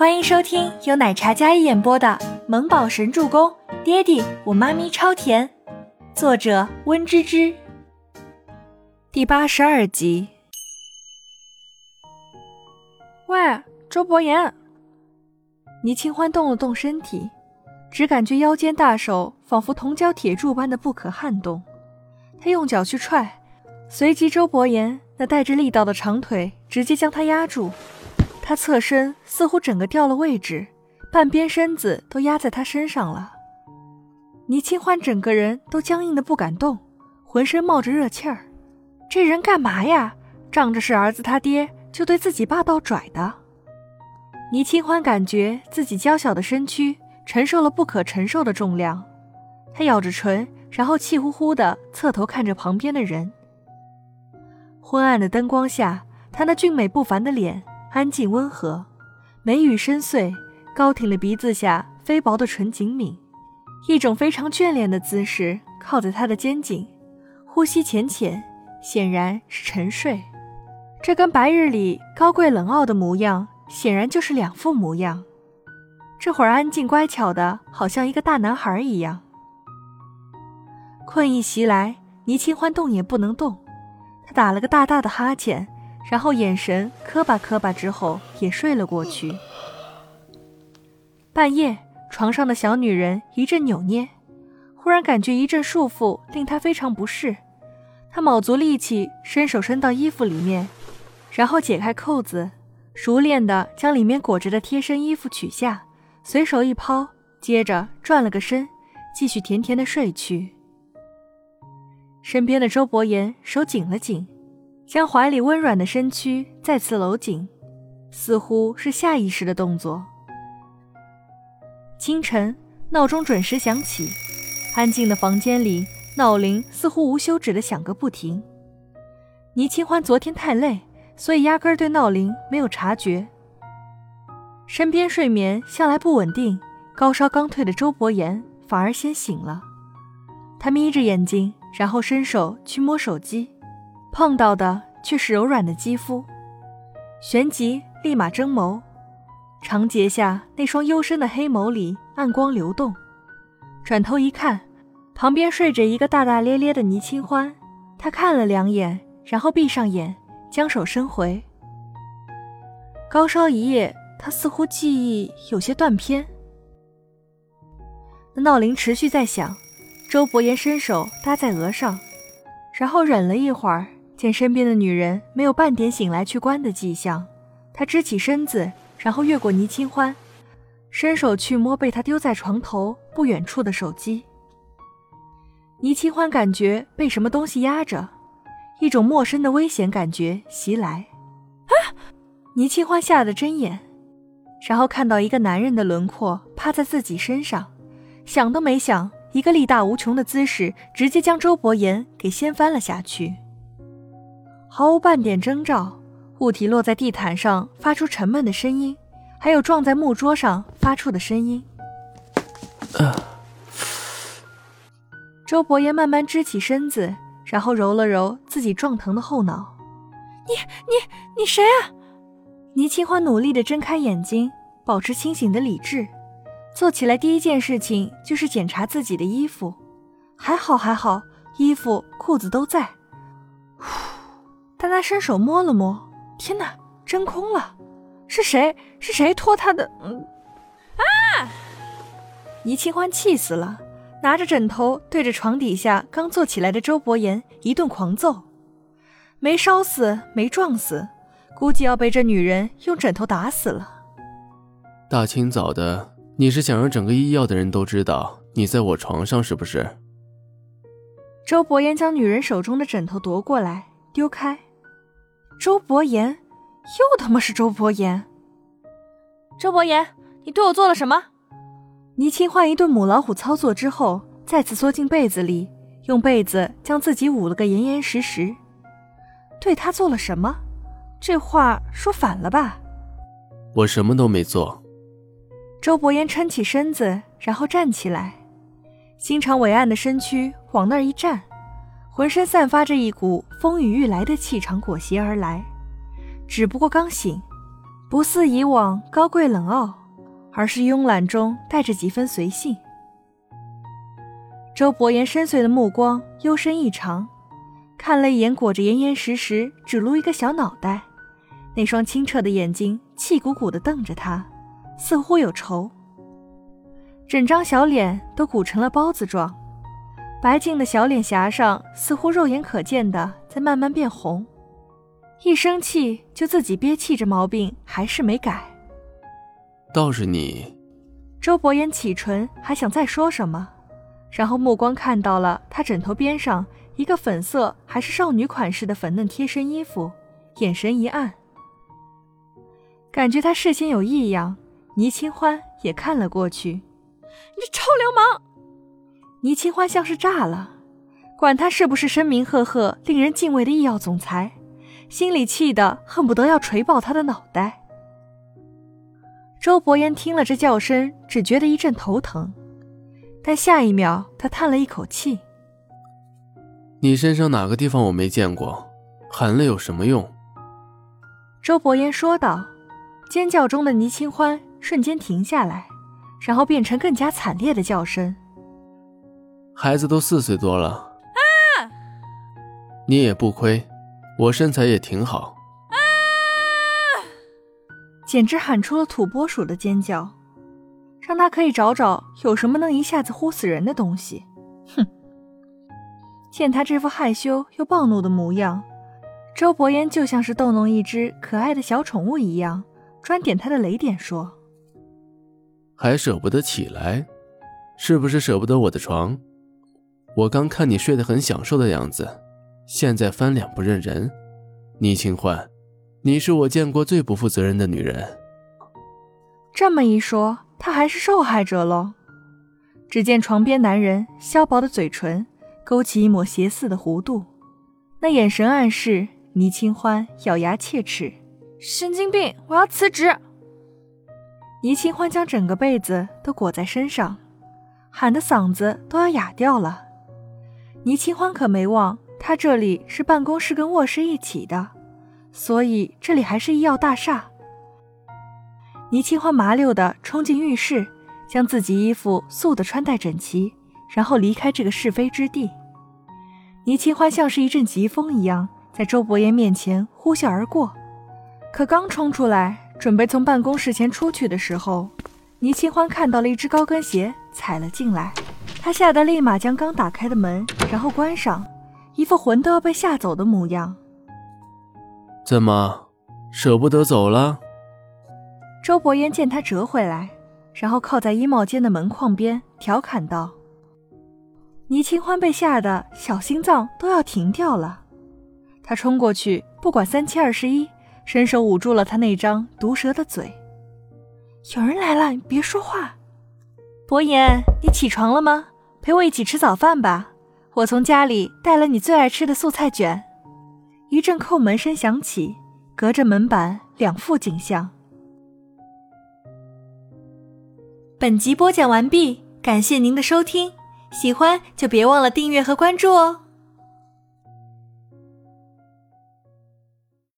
欢迎收听由奶茶嘉一演播的《萌宝神助攻》，爹地我妈咪超甜，作者温芝芝。第八十二集。喂，周伯言。倪清欢动了动身体，只感觉腰间大手仿佛铜胶铁柱般的不可撼动。他用脚去踹，随即周伯言那带着力道的长腿直接将他压住。他侧身，似乎整个掉了位置，半边身子都压在他身上了。倪清欢整个人都僵硬的不敢动，浑身冒着热气儿。这人干嘛呀？仗着是儿子他爹，就对自己霸道拽的。倪清欢感觉自己娇小的身躯承受了不可承受的重量，他咬着唇，然后气呼呼的侧头看着旁边的人。昏暗的灯光下，他那俊美不凡的脸。安静温和，眉宇深邃，高挺的鼻子下飞薄的唇紧抿，一种非常眷恋的姿势靠在他的肩颈，呼吸浅浅，显然是沉睡。这跟白日里高贵冷傲的模样显然就是两副模样。这会儿安静乖巧的，好像一个大男孩一样。困意袭来，倪清欢动也不能动，他打了个大大的哈欠。然后眼神磕巴磕巴，之后也睡了过去。半夜，床上的小女人一阵扭捏，忽然感觉一阵束缚，令她非常不适。她卯足力气，伸手伸到衣服里面，然后解开扣子，熟练地将里面裹着的贴身衣服取下，随手一抛，接着转了个身，继续甜甜的睡去。身边的周伯言手紧了紧。将怀里温软的身躯再次搂紧，似乎是下意识的动作。清晨，闹钟准时响起，安静的房间里，闹铃似乎无休止的响个不停。倪清欢昨天太累，所以压根儿对闹铃没有察觉。身边睡眠向来不稳定、高烧刚退的周伯言反而先醒了，他眯着眼睛，然后伸手去摸手机。碰到的却是柔软的肌肤，旋即立马睁眸，长睫下那双幽深的黑眸里暗光流动，转头一看，旁边睡着一个大大咧咧的倪清欢，他看了两眼，然后闭上眼，将手伸回。高烧一夜，他似乎记忆有些断片。那闹铃持续在响，周伯言伸手搭在额上，然后忍了一会儿。见身边的女人没有半点醒来去关的迹象，他支起身子，然后越过倪清欢，伸手去摸被他丢在床头不远处的手机。倪清欢感觉被什么东西压着，一种陌生的危险感觉袭来。啊！倪清欢吓得睁眼，然后看到一个男人的轮廓趴在自己身上，想都没想，一个力大无穷的姿势直接将周伯言给掀翻了下去。毫无半点征兆，物体落在地毯上，发出沉闷的声音，还有撞在木桌上发出的声音。周伯言慢慢支起身子，然后揉了揉自己撞疼的后脑。你、你、你谁啊？倪清欢努力地睁开眼睛，保持清醒的理智，做起来第一件事情就是检查自己的衣服。还好，还好，衣服、裤子都在。但他伸手摸了摸，天哪，真空了！是谁？是谁拖他的？嗯，啊！倪清欢气死了，拿着枕头对着床底下刚坐起来的周伯言一顿狂揍，没烧死，没撞死，估计要被这女人用枕头打死了。大清早的，你是想让整个医药的人都知道你在我床上是不是？周伯言将女人手中的枕头夺过来，丢开。周伯言，又他妈是周伯言！周伯言，你对我做了什么？倪清欢一顿母老虎操作之后，再次缩进被子里，用被子将自己捂了个严严实实。对他做了什么？这话说反了吧？我什么都没做。周伯言撑起身子，然后站起来，心肠伟岸的身躯往那儿一站。浑身散发着一股风雨欲来的气场，裹挟而来。只不过刚醒，不似以往高贵冷傲，而是慵懒中带着几分随性。周伯言深邃的目光幽深异常，看了一眼裹着严严实实只露一个小脑袋，那双清澈的眼睛气鼓鼓地瞪着他，似乎有仇。整张小脸都鼓成了包子状，白净的小脸颊上似乎肉眼可见的在慢慢变红。一生气就自己憋气，这毛病还是没改。倒是你，周伯言启唇，还想再说什么。然后目光看到了他枕头边上一个粉色还是少女款式的粉嫩贴身衣服，眼神一暗，感觉他视线有异样。倪清欢也看了过去，你这臭流氓！倪清欢像是炸了，管他是不是声名赫赫、令人敬畏的医药总裁，心里气得恨不得要锤爆他的脑袋。周伯言听了这叫声，只觉得一阵头疼。但下一秒，他叹了一口气：“你身上哪个地方我没见过？喊了有什么用？”周伯言说道。尖叫中的倪清欢瞬间停下来，然后变成更加惨烈的叫声：“孩子都四岁多了啊！你也不亏，我身材也挺好啊！”简直喊出了土拨鼠的尖叫。让他可以找找有什么能一下子呼死人的东西。哼！见他这副害羞又暴怒的模样，周伯言就像是逗弄一只可爱的小宠物一样，专点他的雷点说：“还舍不得起来，是不是舍不得我的床？我刚看你睡得很享受的样子，现在翻脸不认人。倪清欢，你是我见过最不负责任的女人。”这么一说。她还是受害者喽。只见床边男人削薄的嘴唇勾起一抹邪似的弧度，那眼神暗示倪清欢咬牙切齿：“神经病！我要辞职！”倪清欢将整个被子都裹在身上，喊的嗓子都要哑掉了。倪清欢可没忘，他这里是办公室跟卧室一起的，所以这里还是医药大厦。倪清欢麻溜地冲进浴室，将自己衣服素的穿戴整齐，然后离开这个是非之地。倪清欢像是一阵疾风一样，在周伯言面前呼啸而过。可刚冲出来，准备从办公室前出去的时候，倪清欢看到了一只高跟鞋踩了进来，他吓得立马将刚打开的门然后关上，一副魂都要被吓走的模样。怎么，舍不得走了？周伯言见他折回来，然后靠在衣帽间的门框边，调侃道：“倪清欢被吓得小心脏都要停掉了，他冲过去，不管三七二十一，伸手捂住了他那张毒舌的嘴。有人来了，你别说话。伯言，你起床了吗？陪我一起吃早饭吧，我从家里带了你最爱吃的素菜卷。”一阵叩门声响起，隔着门板两副景象。本集播讲完毕，感谢您的收听，喜欢就别忘了订阅和关注哦。